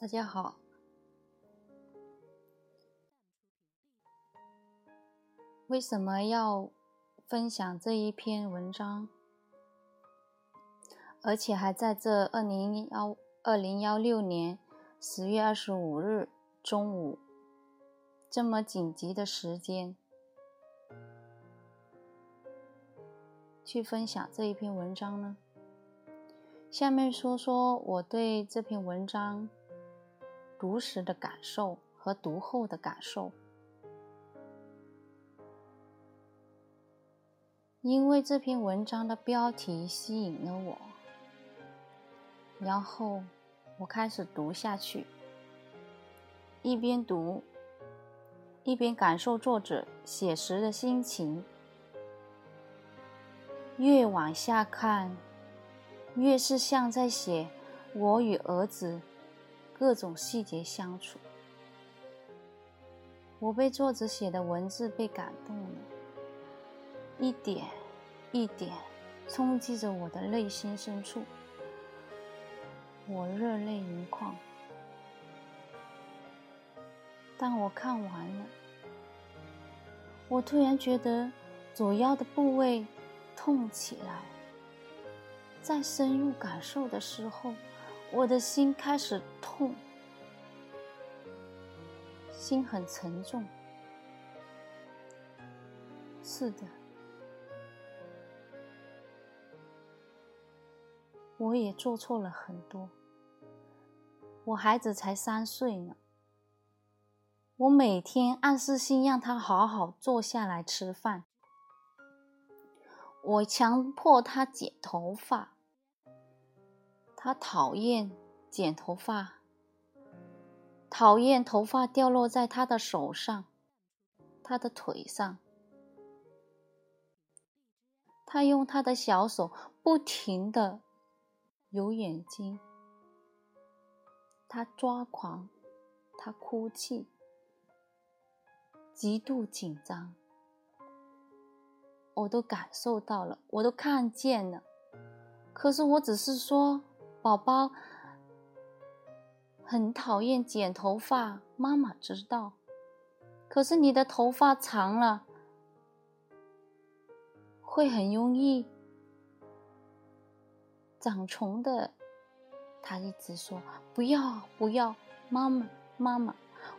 大家好，为什么要分享这一篇文章？而且还在这二零幺二零幺六年十月二十五日中午这么紧急的时间，去分享这一篇文章呢？下面说说我对这篇文章读时的感受和读后的感受。因为这篇文章的标题吸引了我，然后我开始读下去，一边读一边感受作者写时的心情。越往下看。越是像在写我与儿子各种细节相处，我被作者写的文字被感动了，一点一点冲击着我的内心深处，我热泪盈眶。当我看完了，我突然觉得左腰的部位痛起来。在深入感受的时候，我的心开始痛，心很沉重。是的，我也做错了很多。我孩子才三岁呢，我每天暗示性让他好好坐下来吃饭，我强迫他剪头发。他讨厌剪头发，讨厌头发掉落在他的手上、他的腿上。他用他的小手不停的揉眼睛，他抓狂，他哭泣，极度紧张，我都感受到了，我都看见了。可是我只是说。宝宝很讨厌剪头发，妈妈知道。可是你的头发长了，会很容易长虫的。他一直说不要不要，妈妈妈妈，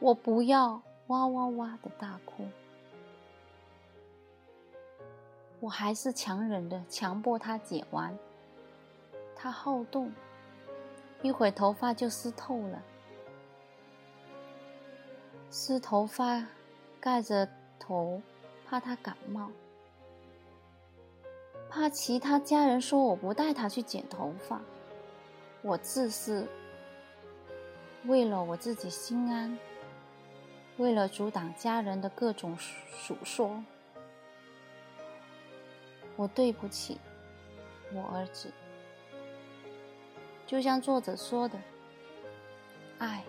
我不要！哇哇哇的大哭。我还是强忍着，强迫他剪完。他好动，一会头发就湿透了。湿头发，盖着头，怕他感冒，怕其他家人说我不带他去剪头发。我自私，为了我自己心安，为了阻挡家人的各种诉说，我对不起我儿子。就像作者说的，爱，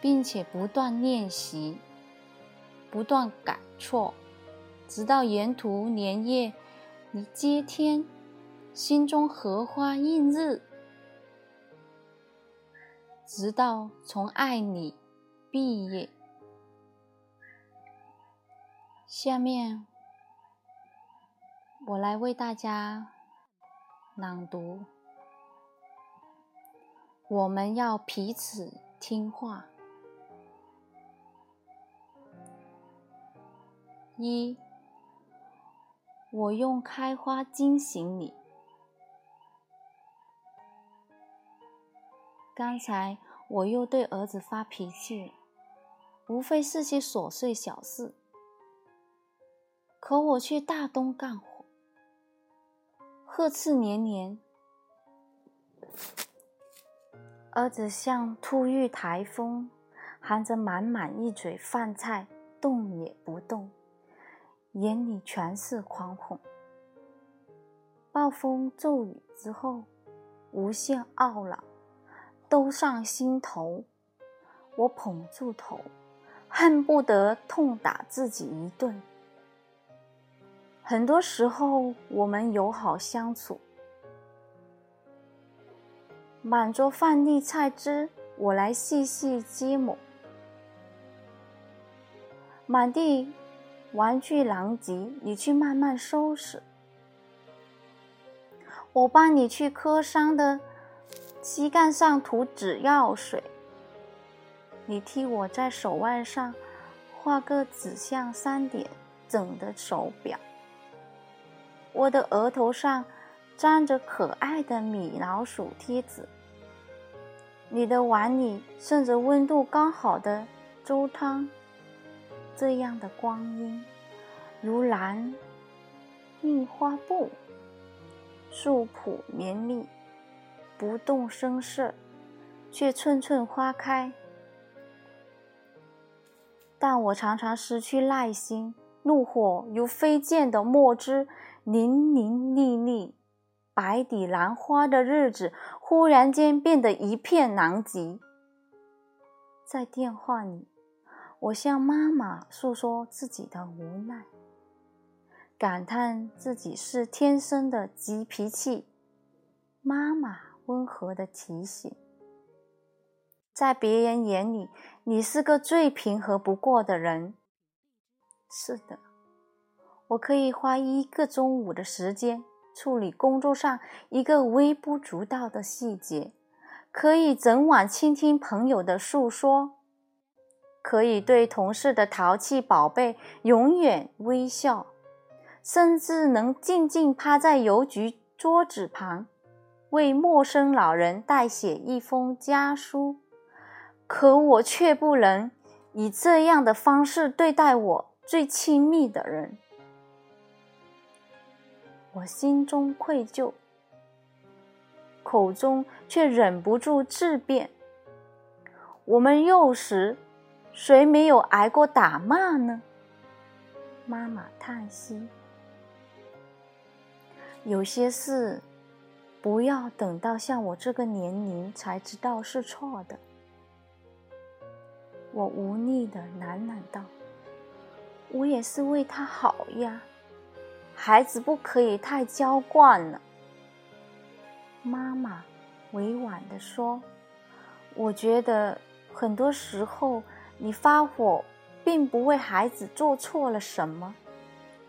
并且不断练习，不断改错，直到沿途连夜你接天，心中荷花映日，直到从爱你毕业。下面，我来为大家朗读。我们要彼此听话。一，我用开花惊醒你。刚才我又对儿子发脾气了，无非是些琐碎小事，可我却大动干火，呵斥连连。儿子像突遇台风，含着满满一嘴饭菜，动也不动，眼里全是惶恐。暴风骤雨之后，无限懊恼都上心头。我捧住头，恨不得痛打自己一顿。很多时候，我们友好相处。满桌饭粒菜汁，我来细细揭抹；满地玩具狼藉，你去慢慢收拾。我帮你去磕伤的膝盖上涂止药水，你替我在手腕上画个指向三点整的手表。我的额头上粘着可爱的米老鼠贴纸。你的碗里剩着温度刚好的粥汤，这样的光阴，如蓝印花布，素朴绵密，不动声色，却寸寸花开。但我常常失去耐心，怒火如飞溅的墨汁，淋淋沥沥。白底兰花的日子，忽然间变得一片狼藉。在电话里，我向妈妈诉说自己的无奈，感叹自己是天生的急脾气。妈妈温和的提醒：“在别人眼里，你是个最平和不过的人。”是的，我可以花一个中午的时间。处理工作上一个微不足道的细节，可以整晚倾听朋友的诉说，可以对同事的淘气宝贝永远微笑，甚至能静静趴在邮局桌子旁，为陌生老人代写一封家书。可我却不能以这样的方式对待我最亲密的人。我心中愧疚，口中却忍不住质辩：我们幼时，谁没有挨过打骂呢？妈妈叹息：有些事，不要等到像我这个年龄才知道是错的。我无力的喃喃道：“我也是为他好呀。”孩子不可以太娇惯了，妈妈委婉地说：“我觉得很多时候你发火，并不为孩子做错了什么，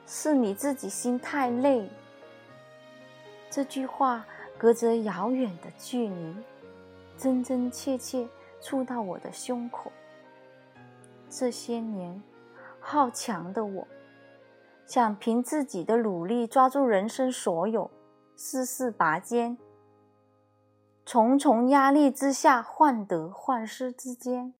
是你自己心太累。”这句话隔着遥远的距离，真真切切触到我的胸口。这些年，好强的我。想凭自己的努力抓住人生所有，事事拔尖，重重压力之下患得患失之间，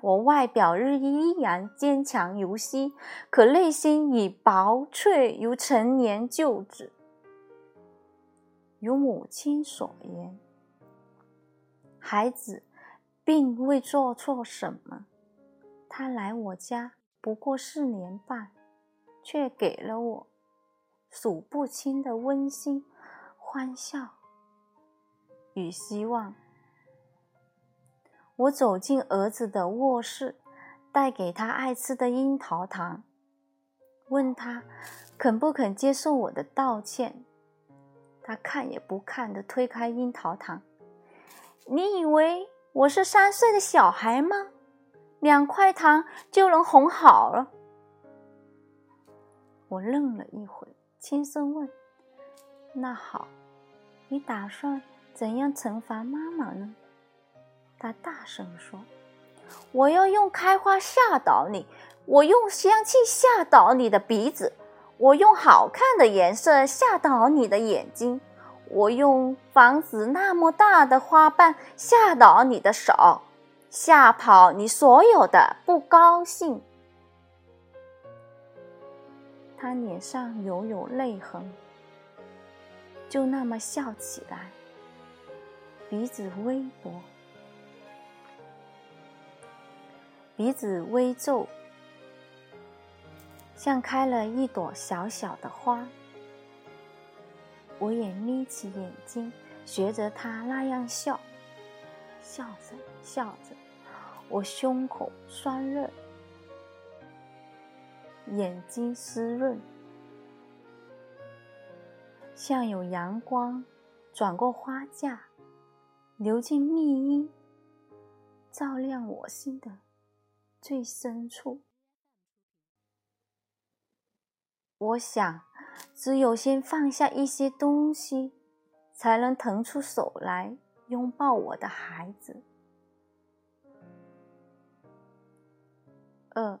我外表日依然坚强如昔，可内心已薄脆如陈年旧纸。如母亲所言，孩子并未做错什么，他来我家不过四年半。却给了我数不清的温馨、欢笑与希望。我走进儿子的卧室，带给他爱吃的樱桃糖，问他肯不肯接受我的道歉。他看也不看的推开樱桃糖。你以为我是三岁的小孩吗？两块糖就能哄好了？我愣了一会，轻声问：“那好，你打算怎样惩罚妈妈呢？”他大声说：“我要用开花吓倒你，我用香气吓倒你的鼻子，我用好看的颜色吓倒你的眼睛，我用房子那么大的花瓣吓倒你的手，吓跑你所有的不高兴。”他脸上犹有泪痕，就那么笑起来，鼻子微薄，鼻子微皱，像开了一朵小小的花。我也眯起眼睛，学着他那样笑，笑着笑着，我胸口酸热。眼睛湿润，像有阳光转过花架，流进密荫，照亮我心的最深处。我想，只有先放下一些东西，才能腾出手来拥抱我的孩子。二，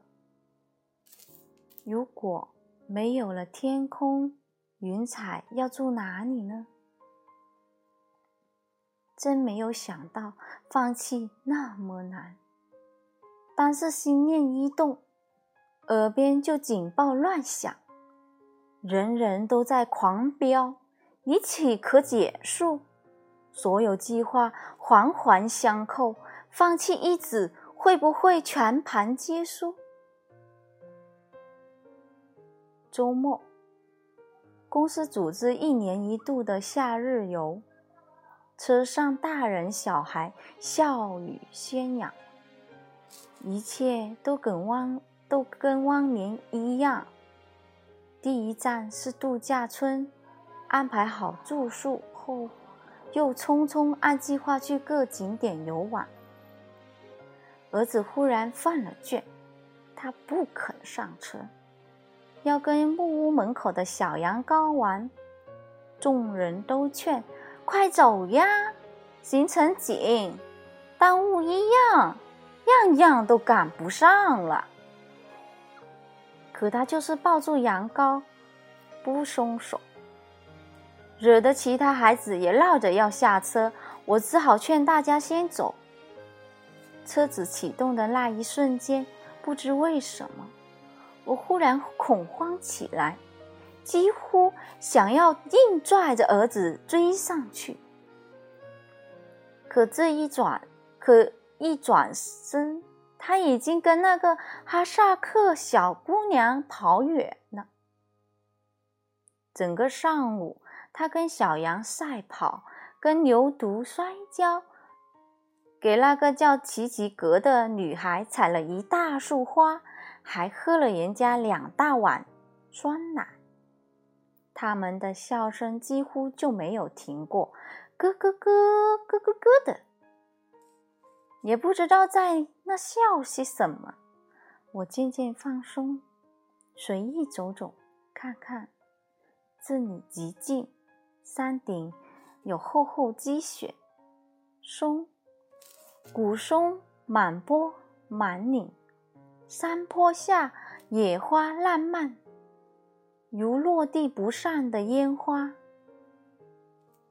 如果没有了天空、云彩，要住哪里呢？真没有想到放弃那么难，但是心念一动，耳边就警报乱响，人人都在狂飙，一切可结束，所有计划环环相扣，放弃一子会不会全盘皆输？周末，公司组织一年一度的夏日游。车上大人小孩笑语喧嚷，一切都跟往都跟往年一样。第一站是度假村，安排好住宿后，又匆匆按计划去各景点游玩。儿子忽然犯了倦，他不肯上车，要跟木屋门口的小羊羔玩。众人都劝。快走呀！行程紧，耽误一样，样样都赶不上了。可他就是抱住羊羔，不松手，惹得其他孩子也闹着要下车。我只好劝大家先走。车子启动的那一瞬间，不知为什么，我忽然恐慌起来。几乎想要硬拽着儿子追上去，可这一转，可一转身，他已经跟那个哈萨克小姑娘跑远了。整个上午，他跟小羊赛跑，跟牛犊摔跤，给那个叫奇奇格的女孩采了一大束花，还喝了人家两大碗酸奶。他们的笑声几乎就没有停过，咯咯咯，咯咯咯的，也不知道在那笑些什么。我渐渐放松，随意走走，看看。这里极静，山顶有厚厚积雪，松，古松满坡满岭，山坡下野花烂漫。如落地不散的烟花，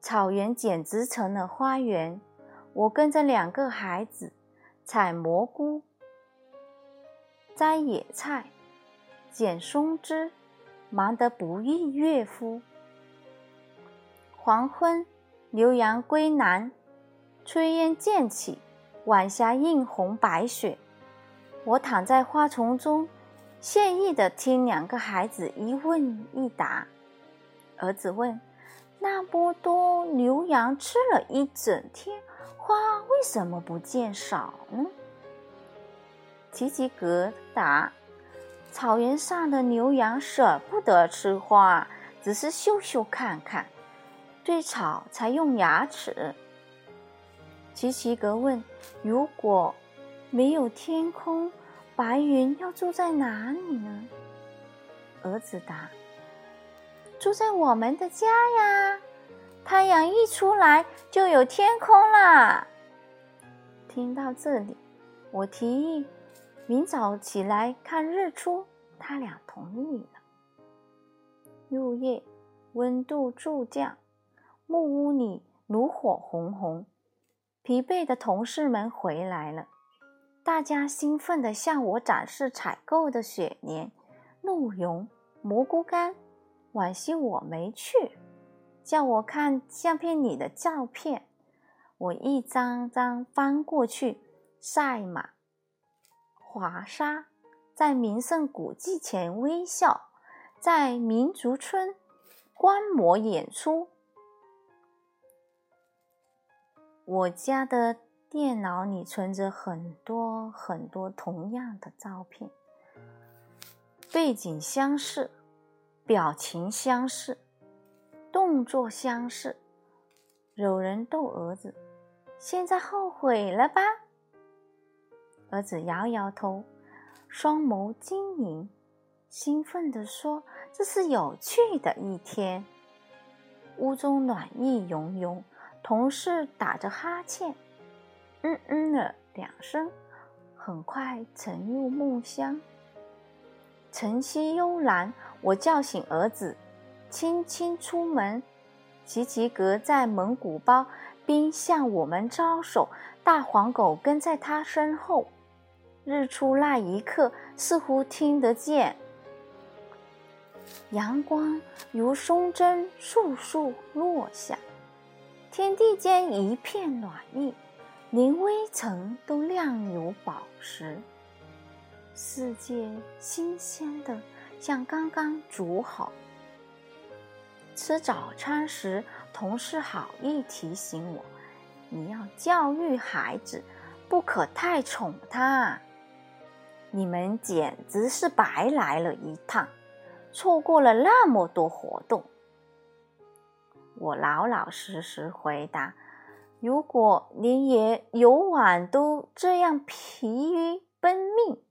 草原简直成了花园。我跟着两个孩子采蘑菇、摘野菜、捡松枝，忙得不亦乐乎。黄昏，牛羊归南，炊烟渐起，晚霞映红白雪。我躺在花丛中。惬意的听两个孩子一问一答。儿子问：“那么多牛羊吃了一整天，花为什么不见少呢？”奇奇格答：“草原上的牛羊舍不得吃花，只是嗅嗅看看，对草才用牙齿。”奇奇格问：“如果没有天空？”白云要住在哪里呢？儿子答：“住在我们的家呀！太阳一出来，就有天空啦。”听到这里，我提议明早起来看日出，他俩同意了。入夜，温度骤降，木屋里炉火红红，疲惫的同事们回来了。大家兴奋地向我展示采购的雪莲、鹿茸、蘑菇干，惋惜我没去，叫我看相片里的照片。我一张张翻过去，赛马、华沙，在名胜古迹前微笑，在民族村观摩演出。我家的。电脑里存着很多很多同样的照片，背景相似，表情相似，动作相似。有人逗儿子，现在后悔了吧？儿子摇摇头，双眸晶莹，兴奋地说：“这是有趣的一天。”屋中暖意融融，同事打着哈欠，嗯嗯了两声，很快沉入梦乡。晨曦幽蓝，我叫醒儿子，轻轻出门。齐齐格在蒙古包边向我们招手，大黄狗跟在他身后。日出那一刻，似乎听得见。阳光如松针簌簌落下，天地间一片暖意，连微尘都亮如宝石。世界新鲜的像刚刚煮好。吃早餐时，同事好意提醒我：“你要教育孩子，不可太宠他。”你们简直是白来了一趟，错过了那么多活动。我老老实实回答：“如果连爷游玩都这样疲于奔命，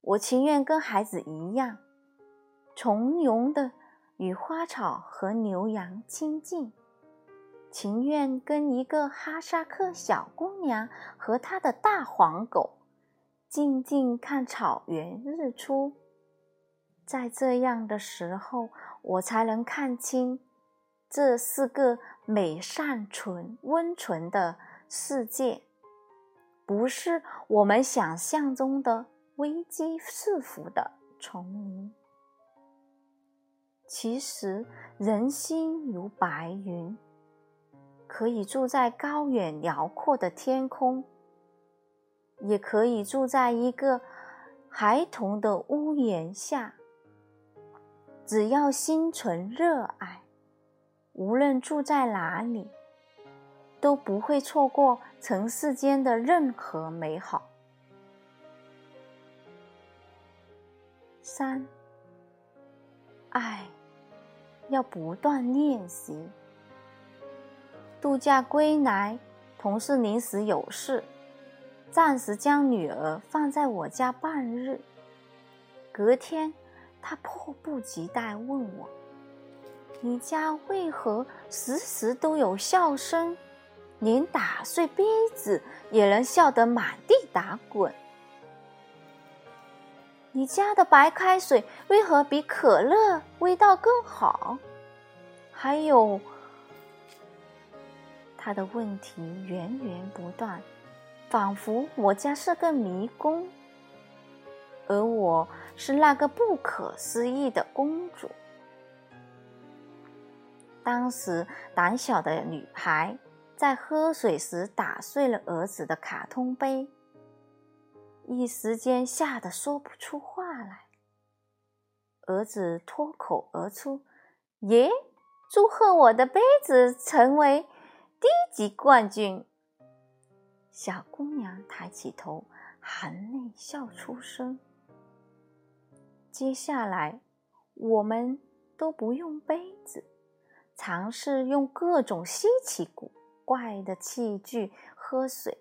我情愿跟孩子一样，从容的。”与花草和牛羊亲近，情愿跟一个哈萨克小姑娘和她的大黄狗静静看草原日出。在这样的时候，我才能看清，这是个美善纯温存的世界，不是我们想象中的危机四伏的丛林。其实，人心如白云，可以住在高远辽阔的天空，也可以住在一个孩童的屋檐下。只要心存热爱，无论住在哪里，都不会错过尘世间的任何美好。三，爱。要不断练习。度假归来，同事临时有事，暂时将女儿放在我家半日。隔天，他迫不及待问我：“你家为何时时都有笑声，连打碎杯子也能笑得满地打滚？”你家的白开水为何比可乐味道更好？还有，他的问题源源不断，仿佛我家是个迷宫，而我是那个不可思议的公主。当时，胆小的女孩在喝水时打碎了儿子的卡通杯。一时间吓得说不出话来，儿子脱口而出：“耶，祝贺我的杯子成为低级冠军。”小姑娘抬起头，含泪笑出声。接下来，我们都不用杯子，尝试用各种稀奇古怪的器具喝水。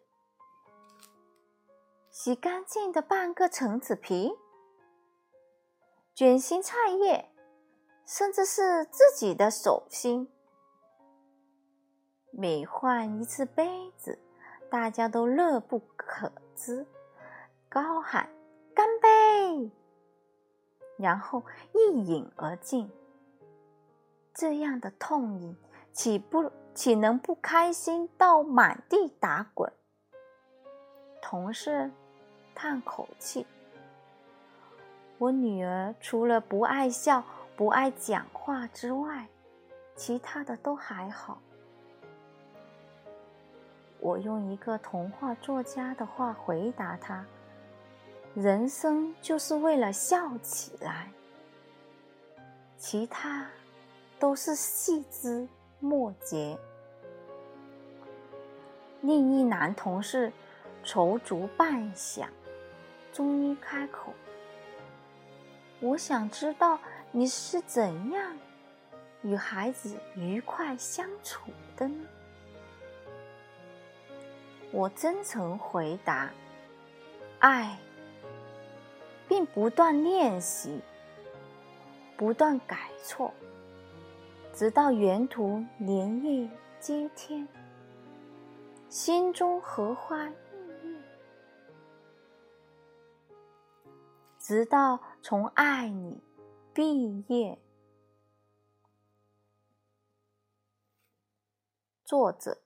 洗干净的半个橙子皮，卷心菜叶，甚至是自己的手心。每换一次杯子，大家都乐不可支，高喊“干杯”，然后一饮而尽。这样的痛饮，岂不岂能不开心到满地打滚？同事。叹口气，我女儿除了不爱笑、不爱讲话之外，其他的都还好。我用一个童话作家的话回答她：“人生就是为了笑起来，其他都是细枝末节。”另一男同事踌躇半晌。终于开口：“我想知道你是怎样与孩子愉快相处的呢？”我真诚回答：“爱，并不断练习，不断改错，直到沿途莲叶接天，心中荷花郁郁，直到从爱你毕业。”作者。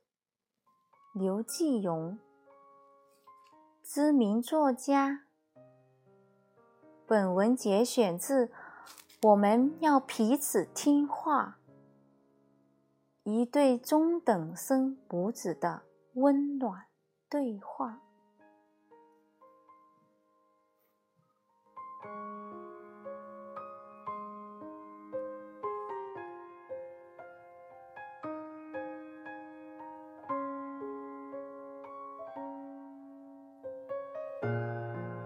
刘继荣，知名作家。本文节选自《我们要彼此听话》，一对中等生母子的温暖对话。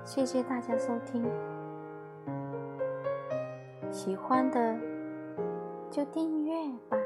谢谢大家收听，喜欢的就订阅吧。